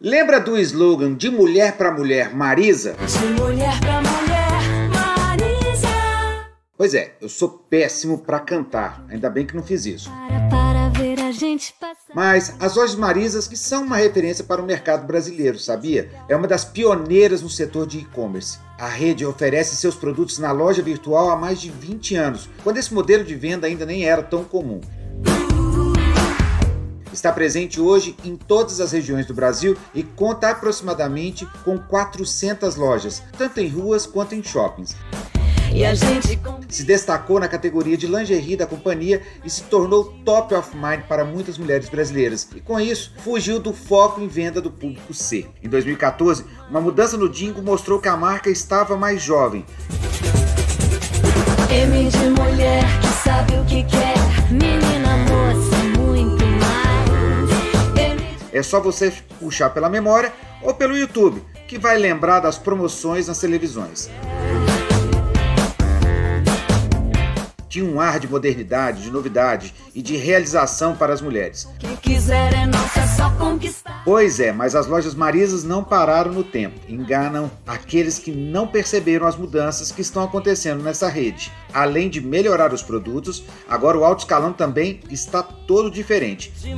Lembra do slogan de mulher para mulher Marisa? De mulher pra mulher, Marisa. Pois é, eu sou péssimo para cantar, ainda bem que não fiz isso. Para, para ver a gente passar. Mas as lojas Marisas que são uma referência para o mercado brasileiro, sabia? É uma das pioneiras no setor de e-commerce. A rede oferece seus produtos na loja virtual há mais de 20 anos, quando esse modelo de venda ainda nem era tão comum. Está presente hoje em todas as regiões do Brasil e conta aproximadamente com 400 lojas, tanto em ruas quanto em shoppings. Gente Se destacou na categoria de lingerie da companhia e se tornou top of mind para muitas mulheres brasileiras. E com isso, fugiu do foco em venda do público C. Em 2014, uma mudança no Dingo mostrou que a marca estava mais jovem. M de mulher É só você puxar pela memória ou pelo YouTube, que vai lembrar das promoções nas televisões. Tinha um ar de modernidade, de novidade e de realização para as mulheres. é nossa, é só conquistar. Pois é, mas as lojas Marisas não pararam no tempo. Enganam aqueles que não perceberam as mudanças que estão acontecendo nessa rede. Além de melhorar os produtos, agora o alto escalão também está todo diferente. De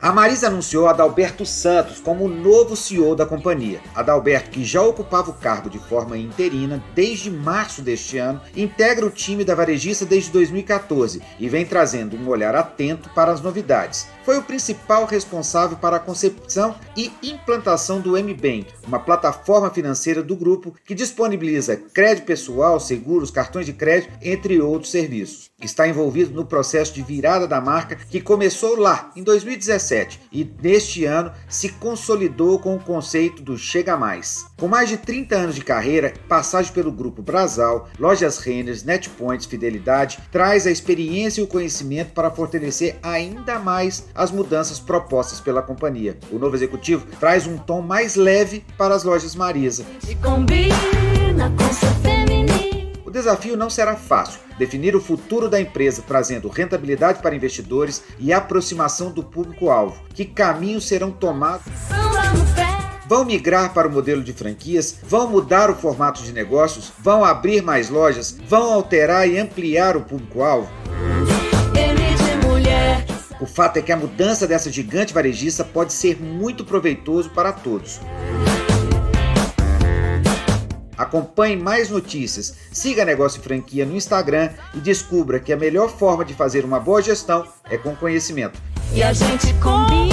A Marisa anunciou Adalberto Santos como o novo CEO da companhia. Adalberto, que já ocupava o cargo de forma interina desde março deste ano, integra o time da varejista desde 2014 e vem trazendo um olhar atento para as novidades. Foi o principal responsável para a concepção e implantação do MBank, uma plataforma financeira do grupo que disponibiliza crédito pessoal, seguros, cartões de crédito, entre outros serviços. Está envolvido no processo de virada da marca que começou lá em 2017 e neste ano se consolidou com o conceito do Chega Mais. Com mais de 30 anos de carreira, passagem pelo grupo Brasal, Lojas Renners, Netpoints, Fidelidade, traz a experiência e o conhecimento para fortalecer ainda mais as mudanças propostas pela companhia. O novo executivo traz um tom mais leve para as lojas Marisa. Te combina com seu feminino. O desafio não será fácil. Definir o futuro da empresa trazendo rentabilidade para investidores e aproximação do público-alvo. Que caminhos serão tomados? Vão migrar para o modelo de franquias? Vão mudar o formato de negócios? Vão abrir mais lojas? Vão alterar e ampliar o público-alvo? O fato é que a mudança dessa gigante varejista pode ser muito proveitoso para todos. Acompanhe mais notícias, siga Negócio Franquia no Instagram e descubra que a melhor forma de fazer uma boa gestão é com conhecimento. E a gente combina.